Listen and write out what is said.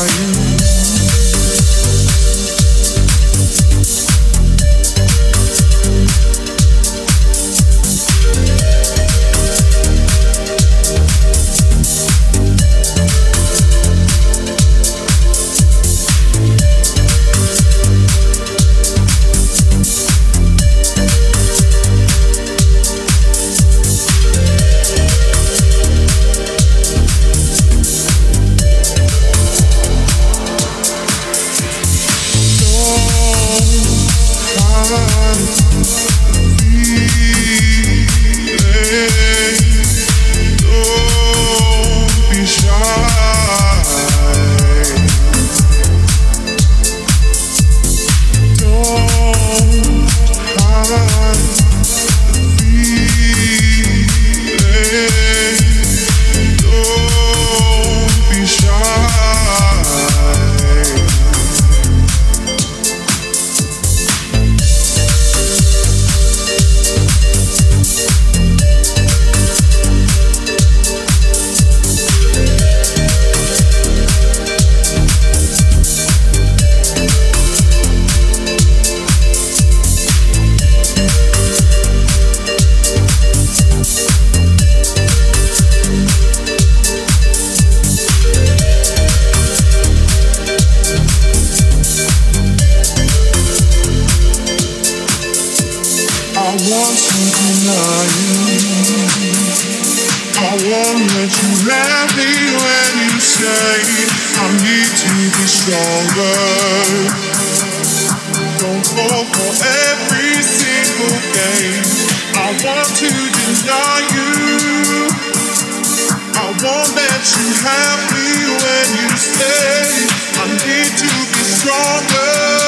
Sergeant. Don't fall for every single game. I want to deny you. I want that you have me when you stay. I need to be stronger.